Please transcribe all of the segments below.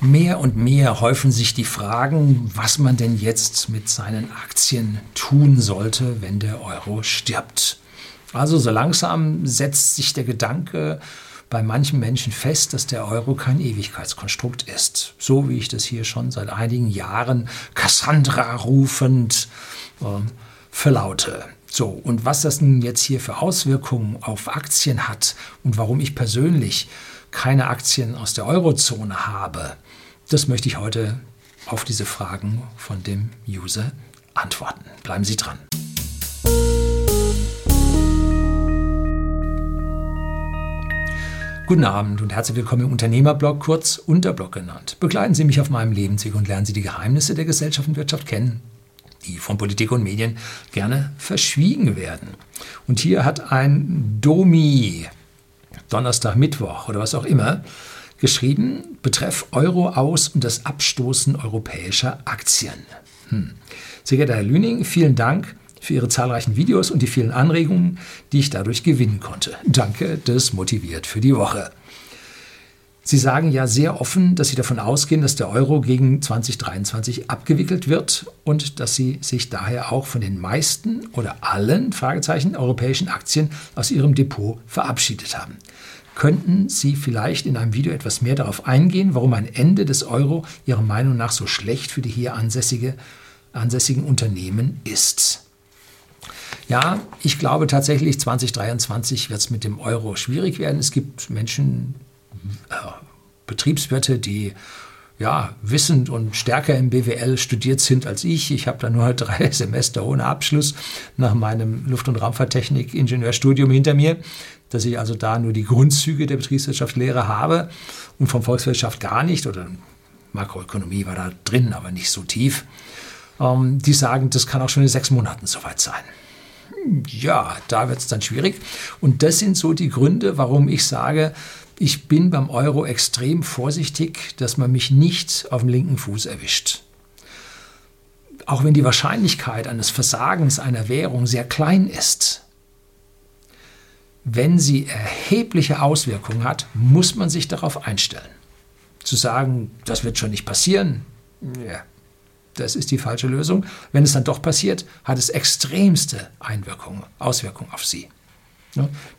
Mehr und mehr häufen sich die Fragen, was man denn jetzt mit seinen Aktien tun sollte, wenn der Euro stirbt. Also so langsam setzt sich der Gedanke bei manchen Menschen fest, dass der Euro kein Ewigkeitskonstrukt ist. So wie ich das hier schon seit einigen Jahren Cassandra rufend äh, verlaute. So, und was das nun jetzt hier für Auswirkungen auf Aktien hat und warum ich persönlich keine Aktien aus der Eurozone habe, das möchte ich heute auf diese Fragen von dem User antworten. Bleiben Sie dran. Guten Abend und herzlich willkommen im Unternehmerblog, kurz Unterblog genannt. Begleiten Sie mich auf meinem Lebensweg und lernen Sie die Geheimnisse der Gesellschaft und Wirtschaft kennen, die von Politik und Medien gerne verschwiegen werden. Und hier hat ein Domi, Donnerstag, Mittwoch oder was auch immer, geschrieben, betreff Euro aus und das Abstoßen europäischer Aktien. Hm. Sehr geehrter Herr Lüning, vielen Dank für Ihre zahlreichen Videos und die vielen Anregungen, die ich dadurch gewinnen konnte. Danke, das motiviert für die Woche. Sie sagen ja sehr offen, dass Sie davon ausgehen, dass der Euro gegen 2023 abgewickelt wird und dass Sie sich daher auch von den meisten oder allen Fragezeichen europäischen Aktien aus Ihrem Depot verabschiedet haben. Könnten Sie vielleicht in einem Video etwas mehr darauf eingehen, warum ein Ende des Euro Ihrer Meinung nach so schlecht für die hier ansässige, ansässigen Unternehmen ist? Ja, ich glaube tatsächlich, 2023 wird es mit dem Euro schwierig werden. Es gibt Menschen, äh, Betriebswirte, die ja, wissend und stärker im BWL studiert sind als ich. Ich habe da nur drei Semester ohne Abschluss nach meinem Luft- und Raumfahrttechnik-Ingenieurstudium hinter mir dass ich also da nur die Grundzüge der Betriebswirtschaftslehre habe und von Volkswirtschaft gar nicht oder Makroökonomie war da drin, aber nicht so tief. Ähm, die sagen, das kann auch schon in sechs Monaten soweit sein. Ja, da wird es dann schwierig. Und das sind so die Gründe, warum ich sage, ich bin beim Euro extrem vorsichtig, dass man mich nicht auf dem linken Fuß erwischt. Auch wenn die Wahrscheinlichkeit eines Versagens einer Währung sehr klein ist, wenn sie erhebliche Auswirkungen hat, muss man sich darauf einstellen. Zu sagen, das wird schon nicht passieren, ja, das ist die falsche Lösung. Wenn es dann doch passiert, hat es extremste Einwirkungen, Auswirkungen auf sie.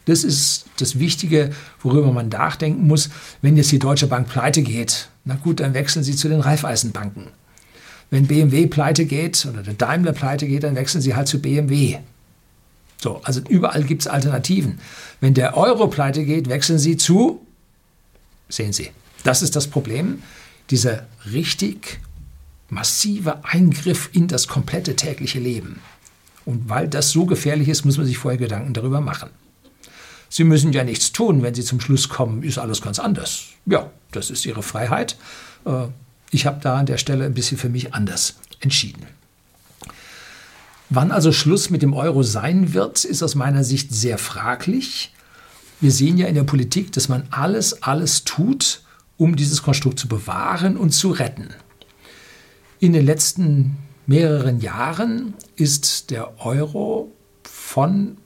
Das ist das Wichtige, worüber man nachdenken muss. Wenn jetzt die Deutsche Bank pleite geht, na gut, dann wechseln Sie zu den Raiffeisenbanken. Wenn BMW pleite geht oder der Daimler pleite geht, dann wechseln Sie halt zu BMW. So, also überall gibt es Alternativen. Wenn der Euro pleite geht, wechseln Sie zu, sehen Sie, das ist das Problem, dieser richtig massive Eingriff in das komplette tägliche Leben. Und weil das so gefährlich ist, muss man sich vorher Gedanken darüber machen. Sie müssen ja nichts tun, wenn Sie zum Schluss kommen, ist alles ganz anders. Ja, das ist Ihre Freiheit. Äh, ich habe da an der Stelle ein bisschen für mich anders entschieden. Wann also Schluss mit dem Euro sein wird, ist aus meiner Sicht sehr fraglich. Wir sehen ja in der Politik, dass man alles, alles tut, um dieses Konstrukt zu bewahren und zu retten. In den letzten mehreren Jahren ist der Euro von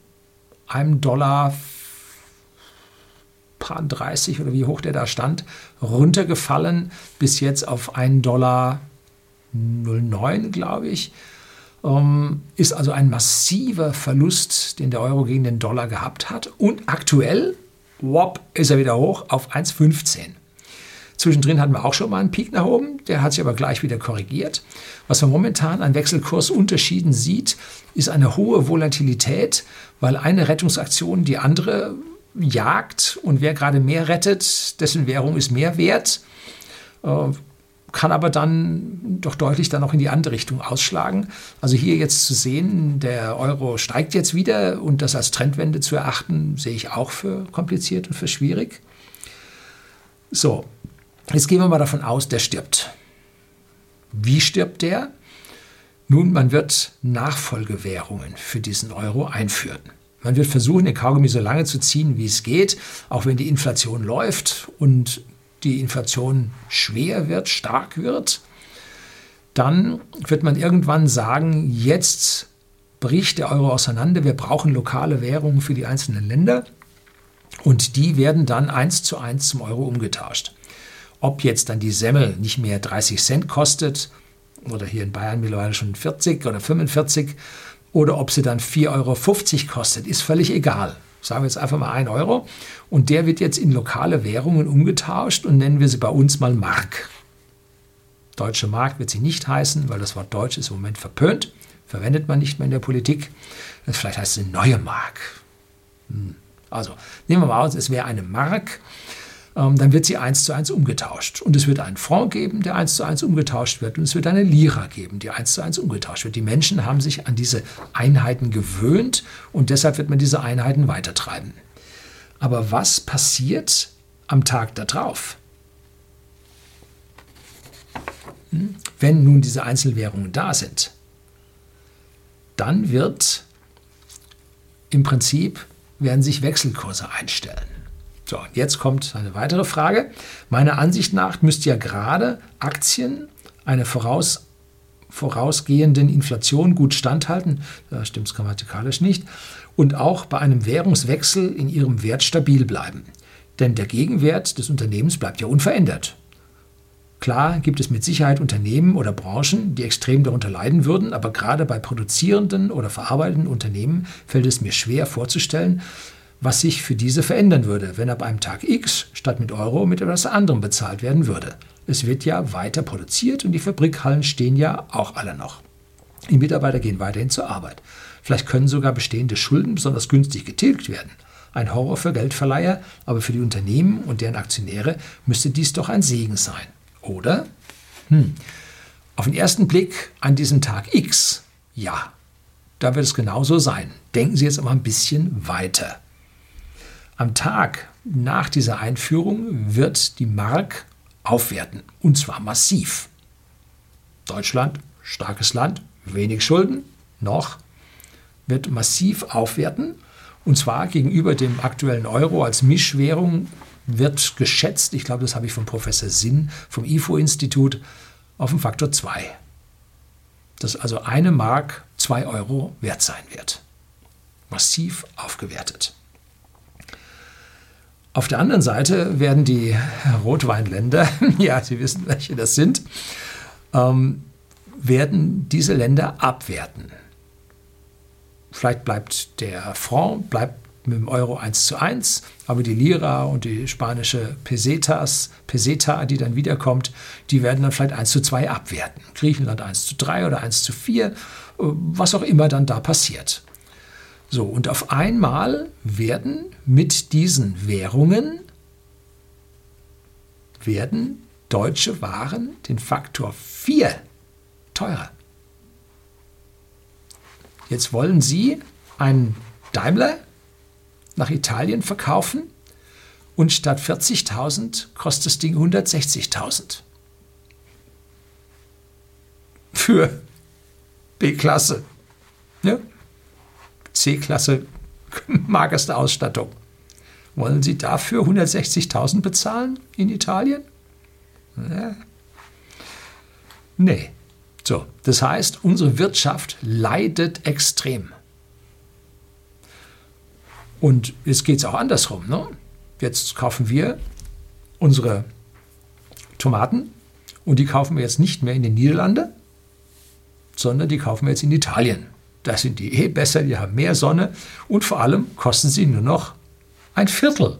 einem Dollar 30 oder wie hoch der da stand, runtergefallen bis jetzt auf einen Dollar 09, glaube ich. Ähm, ist also ein massiver Verlust, den der Euro gegen den Dollar gehabt hat. Und aktuell, wop, ist er wieder hoch auf 1,15. Zwischendrin hatten wir auch schon mal einen Peak nach oben, der hat sich aber gleich wieder korrigiert. Was man momentan an Wechselkursunterschieden sieht, ist eine hohe Volatilität, weil eine Rettungsaktion die andere jagt und wer gerade mehr rettet, dessen Währung ist mehr wert. Kann aber dann doch deutlich dann auch in die andere Richtung ausschlagen. Also hier jetzt zu sehen, der Euro steigt jetzt wieder und das als Trendwende zu erachten, sehe ich auch für kompliziert und für schwierig. So, jetzt gehen wir mal davon aus, der stirbt. Wie stirbt der? Nun, man wird Nachfolgewährungen für diesen Euro einführen. Man wird versuchen, den Kaugummi so lange zu ziehen, wie es geht, auch wenn die Inflation läuft und die Inflation schwer wird, stark wird, dann wird man irgendwann sagen, jetzt bricht der Euro auseinander, wir brauchen lokale Währungen für die einzelnen Länder und die werden dann eins zu eins zum Euro umgetauscht. ob jetzt dann die Semmel nicht mehr 30 Cent kostet oder hier in Bayern mittlerweile schon 40 oder 45 oder ob sie dann 4,50 Euro kostet, ist völlig egal. Sagen wir jetzt einfach mal 1 Euro und der wird jetzt in lokale Währungen umgetauscht und nennen wir sie bei uns mal Mark. Deutsche Mark wird sie nicht heißen, weil das Wort Deutsch ist im Moment verpönt, verwendet man nicht mehr in der Politik. Vielleicht heißt es neue Mark. Hm. Also nehmen wir mal aus, es wäre eine Mark dann wird sie eins zu eins umgetauscht. Und es wird einen Franc geben, der eins zu eins umgetauscht wird. Und es wird eine Lira geben, die eins zu eins umgetauscht wird. Die Menschen haben sich an diese Einheiten gewöhnt und deshalb wird man diese Einheiten weitertreiben. Aber was passiert am Tag darauf? Hm? Wenn nun diese Einzelwährungen da sind, dann wird im Prinzip werden sich Wechselkurse einstellen. So, jetzt kommt eine weitere Frage. Meiner Ansicht nach müsste ja gerade Aktien einer voraus, vorausgehenden Inflation gut standhalten. Da stimmt es grammatikalisch nicht. Und auch bei einem Währungswechsel in ihrem Wert stabil bleiben. Denn der Gegenwert des Unternehmens bleibt ja unverändert. Klar gibt es mit Sicherheit Unternehmen oder Branchen, die extrem darunter leiden würden, aber gerade bei produzierenden oder verarbeitenden Unternehmen fällt es mir schwer vorzustellen, was sich für diese verändern würde, wenn ab einem Tag X statt mit Euro mit etwas anderem bezahlt werden würde. Es wird ja weiter produziert und die Fabrikhallen stehen ja auch alle noch. Die Mitarbeiter gehen weiterhin zur Arbeit. Vielleicht können sogar bestehende Schulden besonders günstig getilgt werden. Ein Horror für Geldverleiher, aber für die Unternehmen und deren Aktionäre müsste dies doch ein Segen sein. Oder? Hm. Auf den ersten Blick an diesem Tag X, ja, da wird es genauso sein. Denken Sie jetzt aber ein bisschen weiter. Am Tag nach dieser Einführung wird die Mark aufwerten, und zwar massiv. Deutschland, starkes Land, wenig Schulden, noch, wird massiv aufwerten, und zwar gegenüber dem aktuellen Euro als Mischwährung wird geschätzt, ich glaube, das habe ich von Professor Sinn vom IFO-Institut, auf den Faktor 2. Dass also eine Mark 2 Euro wert sein wird. Massiv aufgewertet. Auf der anderen Seite werden die Rotweinländer, ja, Sie wissen, welche das sind, ähm, werden diese Länder abwerten. Vielleicht bleibt der Franc bleibt mit dem Euro 1 zu 1, aber die Lira und die spanische Pesetas, Peseta, die dann wiederkommt, die werden dann vielleicht 1 zu 2 abwerten. Griechenland 1 zu 3 oder 1 zu 4, äh, was auch immer dann da passiert. So, und auf einmal werden mit diesen Währungen werden deutsche Waren den Faktor 4 teurer. Jetzt wollen Sie einen Daimler nach Italien verkaufen und statt 40.000 kostet das Ding 160.000. Für B-Klasse. Ja? C-Klasse magerste Ausstattung. Wollen Sie dafür 160.000 bezahlen in Italien? Ja. Nee. So, das heißt, unsere Wirtschaft leidet extrem. Und jetzt geht es auch andersrum. Ne? Jetzt kaufen wir unsere Tomaten und die kaufen wir jetzt nicht mehr in den Niederlanden, sondern die kaufen wir jetzt in Italien. Da sind die eh besser, die haben mehr Sonne und vor allem kosten sie nur noch ein Viertel.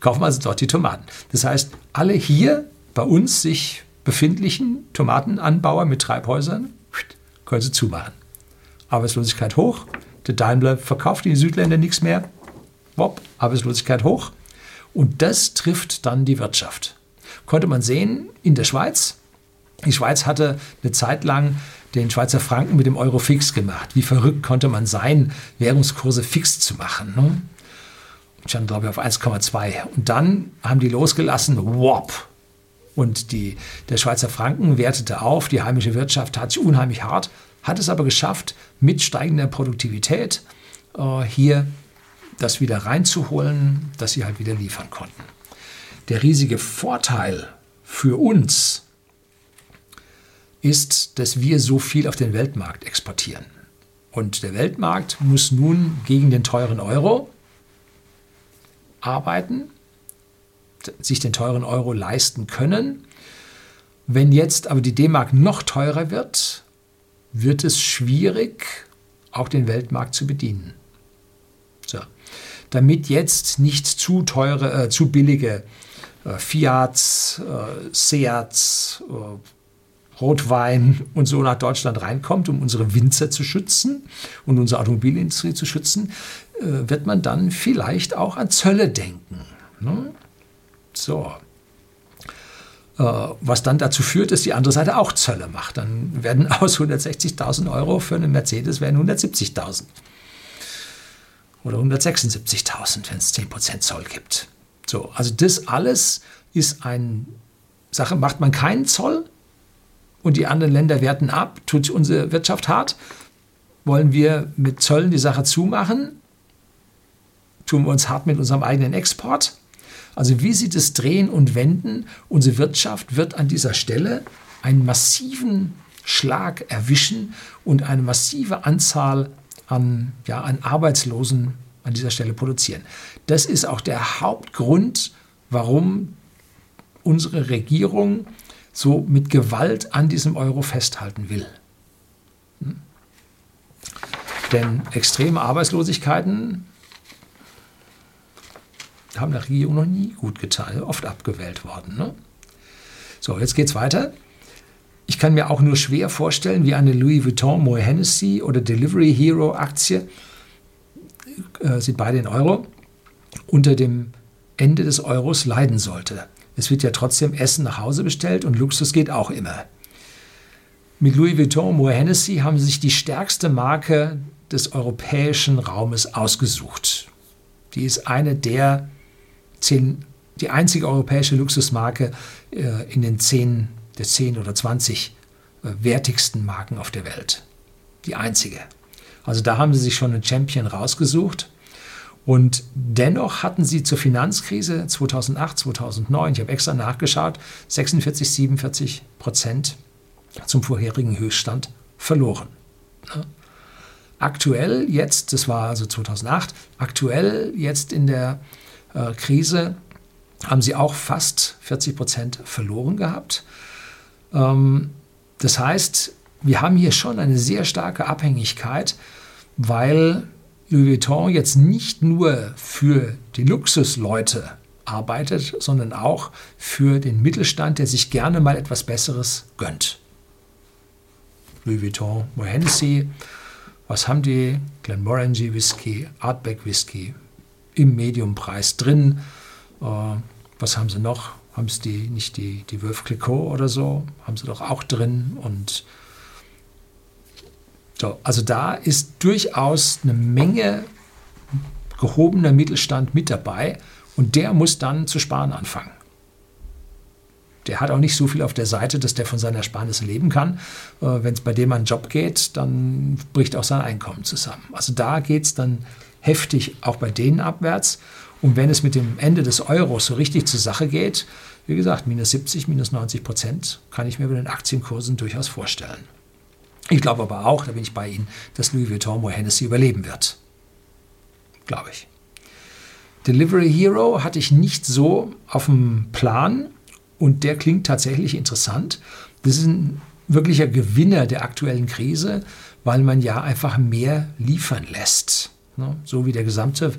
Kaufen wir also dort die Tomaten. Das heißt, alle hier bei uns sich befindlichen Tomatenanbauer mit Treibhäusern können sie zumachen. Arbeitslosigkeit hoch. Der Daimler verkauft in die Südländer nichts mehr. Wop, Arbeitslosigkeit hoch. Und das trifft dann die Wirtschaft. Konnte man sehen in der Schweiz. Die Schweiz hatte eine Zeit lang den Schweizer Franken mit dem Euro fix gemacht. Wie verrückt konnte man sein, Währungskurse fix zu machen? Ne? Stand, glaube ich, auf 1,2. Und dann haben die losgelassen, wop. Und die, der Schweizer Franken wertete auf, die heimische Wirtschaft tat sich unheimlich hart, hat es aber geschafft, mit steigender Produktivität äh, hier das wieder reinzuholen, dass sie halt wieder liefern konnten. Der riesige Vorteil für uns ist, dass wir so viel auf den Weltmarkt exportieren. Und der Weltmarkt muss nun gegen den teuren Euro arbeiten. sich den teuren Euro leisten können. Wenn jetzt aber die D-Mark noch teurer wird, wird es schwierig, auch den Weltmarkt zu bedienen. So. Damit jetzt nicht zu teure, äh, zu billige äh, Fiats, äh, Seats, äh, Rotwein und so nach Deutschland reinkommt, um unsere Winzer zu schützen und unsere Automobilindustrie zu schützen, äh, wird man dann vielleicht auch an Zölle denken. Ne? So. Äh, was dann dazu führt, dass die andere Seite auch Zölle macht. Dann werden aus 160.000 Euro für einen Mercedes werden 170.000. Oder 176.000, wenn es 10% Zoll gibt. So, also das alles ist eine Sache, macht man keinen Zoll und die anderen Länder werten ab, tut unsere Wirtschaft hart. Wollen wir mit Zöllen die Sache zumachen? Tun wir uns hart mit unserem eigenen Export? Also wie sie das drehen und wenden, unsere Wirtschaft wird an dieser Stelle einen massiven Schlag erwischen und eine massive Anzahl an, ja, an Arbeitslosen an dieser Stelle produzieren. Das ist auch der Hauptgrund, warum unsere Regierung so mit Gewalt an diesem Euro festhalten will. Hm? Denn extreme Arbeitslosigkeiten haben der Regierung noch nie gut getan, oft abgewählt worden. Ne? So, jetzt geht's weiter. Ich kann mir auch nur schwer vorstellen, wie eine Louis Vuitton, Moe Hennessy oder Delivery Hero Aktie, äh, sind beide in Euro, unter dem Ende des Euros leiden sollte. Es wird ja trotzdem Essen nach Hause bestellt und Luxus geht auch immer. Mit Louis Vuitton, Moe Hennessy haben sie sich die stärkste Marke des europäischen Raumes ausgesucht. Die ist eine der zehn, die einzige europäische Luxusmarke äh, in den zehn, der zehn oder zwanzig äh, wertigsten Marken auf der Welt. Die einzige. Also da haben sie sich schon einen Champion rausgesucht. Und dennoch hatten sie zur Finanzkrise 2008, 2009, ich habe extra nachgeschaut, 46, 47 Prozent zum vorherigen Höchststand verloren. Aktuell jetzt, das war also 2008, aktuell jetzt in der äh, Krise haben sie auch fast 40 Prozent verloren gehabt. Ähm, das heißt, wir haben hier schon eine sehr starke Abhängigkeit, weil Louis Vuitton jetzt nicht nur für die Luxusleute arbeitet, sondern auch für den Mittelstand, der sich gerne mal etwas Besseres gönnt. Louis Vuitton, Moe Hennessy, was haben die? Glenmorangie Whisky, Artback Whisky, im Mediumpreis drin. Äh, was haben sie noch? Haben sie die, nicht die, die Veuve Clicquot oder so? Haben sie doch auch drin. Und so, also da ist durchaus eine Menge gehobener Mittelstand mit dabei und der muss dann zu sparen anfangen. Der hat auch nicht so viel auf der Seite, dass der von seiner Ersparnisse leben kann. Äh, Wenn es bei dem einen Job geht, dann bricht auch sein Einkommen zusammen. Also da geht es dann heftig auch bei denen abwärts. Und wenn es mit dem Ende des Euros so richtig zur Sache geht, wie gesagt, minus 70, minus 90 Prozent, kann ich mir bei den Aktienkursen durchaus vorstellen. Ich glaube aber auch, da bin ich bei Ihnen, dass Louis Vuitton Moe Hennessy überleben wird. Glaube ich. Delivery Hero hatte ich nicht so auf dem Plan und der klingt tatsächlich interessant. Das ist ein wirklicher Gewinner der aktuellen Krise, weil man ja einfach mehr liefern lässt. Ne? So wie der gesamte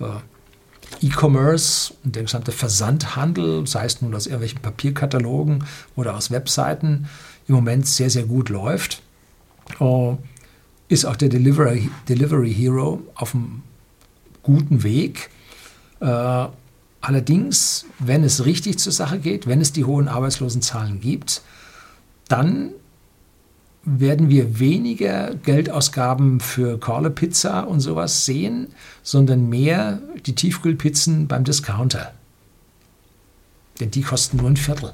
äh, E-Commerce und der gesamte Versandhandel, sei es nun aus irgendwelchen Papierkatalogen oder aus Webseiten, im Moment sehr, sehr gut läuft, äh, ist auch der Delivery, Delivery Hero auf einem guten Weg. Äh, allerdings, wenn es richtig zur Sache geht, wenn es die hohen Arbeitslosenzahlen gibt, dann werden wir weniger Geldausgaben für Corle Pizza und sowas sehen, sondern mehr die Tiefkühlpizzen beim Discounter. Denn die kosten nur ein Viertel.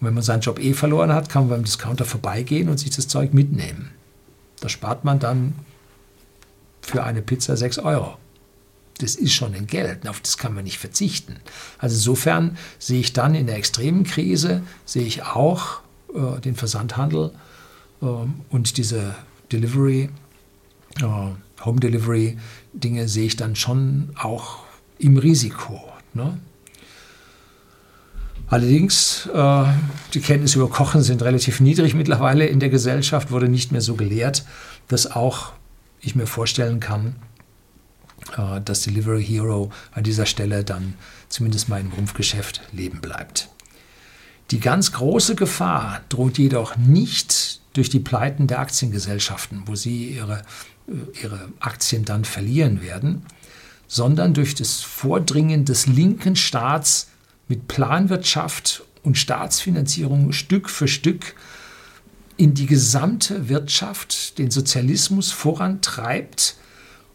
Und wenn man seinen Job eh verloren hat, kann man beim Discounter vorbeigehen und sich das Zeug mitnehmen. Da spart man dann für eine Pizza 6 Euro. Das ist schon ein Geld, auf das kann man nicht verzichten. Also insofern sehe ich dann in der extremen Krise, sehe ich auch äh, den Versandhandel äh, und diese Delivery, äh, Home Delivery Dinge sehe ich dann schon auch im Risiko. Ne? Allerdings, äh, die Kenntnisse über Kochen sind relativ niedrig mittlerweile in der Gesellschaft, wurde nicht mehr so gelehrt, dass auch ich mir vorstellen kann, äh, dass Delivery Hero an dieser Stelle dann zumindest mal im Rumpfgeschäft leben bleibt. Die ganz große Gefahr droht jedoch nicht durch die Pleiten der Aktiengesellschaften, wo sie ihre, äh, ihre Aktien dann verlieren werden, sondern durch das Vordringen des linken Staats mit Planwirtschaft und Staatsfinanzierung Stück für Stück in die gesamte Wirtschaft den Sozialismus vorantreibt.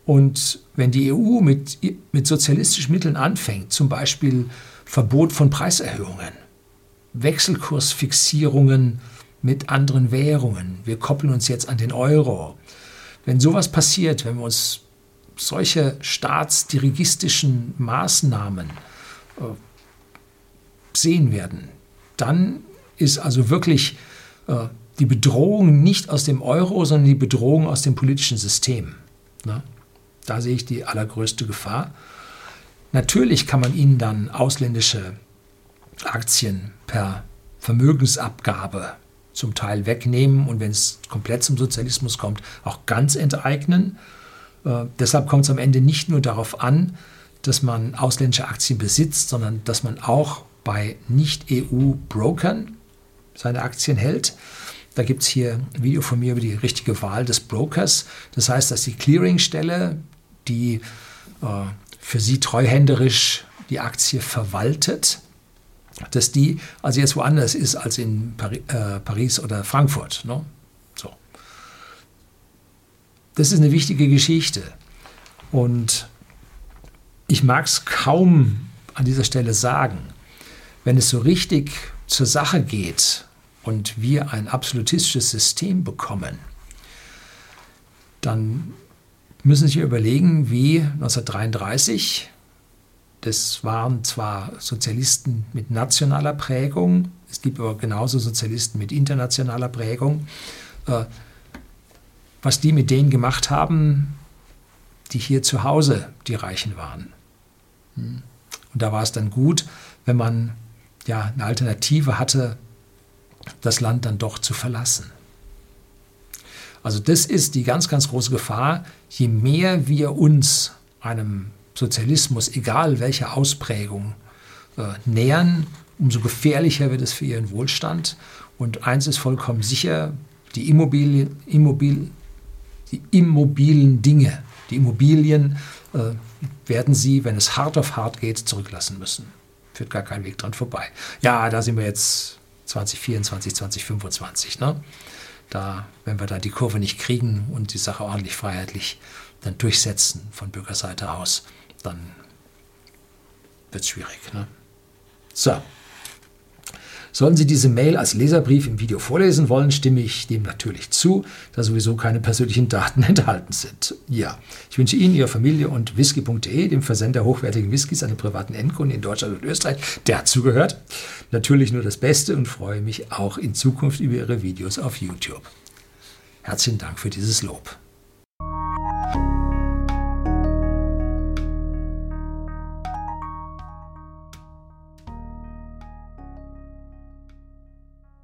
Und wenn die EU mit, mit sozialistischen Mitteln anfängt, zum Beispiel Verbot von Preiserhöhungen, Wechselkursfixierungen mit anderen Währungen, wir koppeln uns jetzt an den Euro, wenn sowas passiert, wenn wir uns solche staatsdirigistischen Maßnahmen äh, sehen werden, dann ist also wirklich äh, die Bedrohung nicht aus dem Euro, sondern die Bedrohung aus dem politischen System. Ne? Da sehe ich die allergrößte Gefahr. Natürlich kann man ihnen dann ausländische Aktien per Vermögensabgabe zum Teil wegnehmen und wenn es komplett zum Sozialismus kommt, auch ganz enteignen. Äh, deshalb kommt es am Ende nicht nur darauf an, dass man ausländische Aktien besitzt, sondern dass man auch bei Nicht-EU-Brokern seine Aktien hält. Da gibt es hier ein Video von mir über die richtige Wahl des Brokers. Das heißt, dass die Clearingstelle, die äh, für Sie treuhänderisch die Aktie verwaltet, dass die also jetzt woanders ist als in Pari äh, Paris oder Frankfurt. Ne? So. Das ist eine wichtige Geschichte. Und ich mag es kaum an dieser Stelle sagen, wenn es so richtig zur Sache geht und wir ein absolutistisches System bekommen, dann müssen Sie sich überlegen, wie 1933, das waren zwar Sozialisten mit nationaler Prägung, es gibt aber genauso Sozialisten mit internationaler Prägung, äh, was die mit denen gemacht haben, die hier zu Hause die Reichen waren. Hm. Und da war es dann gut, wenn man ja eine Alternative hatte, das Land dann doch zu verlassen. Also das ist die ganz, ganz große Gefahr. Je mehr wir uns einem Sozialismus, egal welcher Ausprägung, äh, nähern, umso gefährlicher wird es für ihren Wohlstand. Und eins ist vollkommen sicher, die Immobilien, Immobil, die immobilen Dinge, die Immobilien äh, werden sie, wenn es hart auf hart geht, zurücklassen müssen. Führt gar kein Weg dran vorbei. Ja, da sind wir jetzt 2024, 2025. Ne? Da, wenn wir da die Kurve nicht kriegen und die Sache ordentlich freiheitlich dann durchsetzen von Bürgerseite aus, dann wird es schwierig. Ne? So. Sollten Sie diese Mail als Leserbrief im Video vorlesen wollen, stimme ich dem natürlich zu, da sowieso keine persönlichen Daten enthalten sind. Ja, ich wünsche Ihnen, Ihrer Familie und whisky.de, dem Versender hochwertigen Whiskys an den privaten Endkunden in Deutschland und Österreich, der dazugehört, natürlich nur das Beste und freue mich auch in Zukunft über Ihre Videos auf YouTube. Herzlichen Dank für dieses Lob.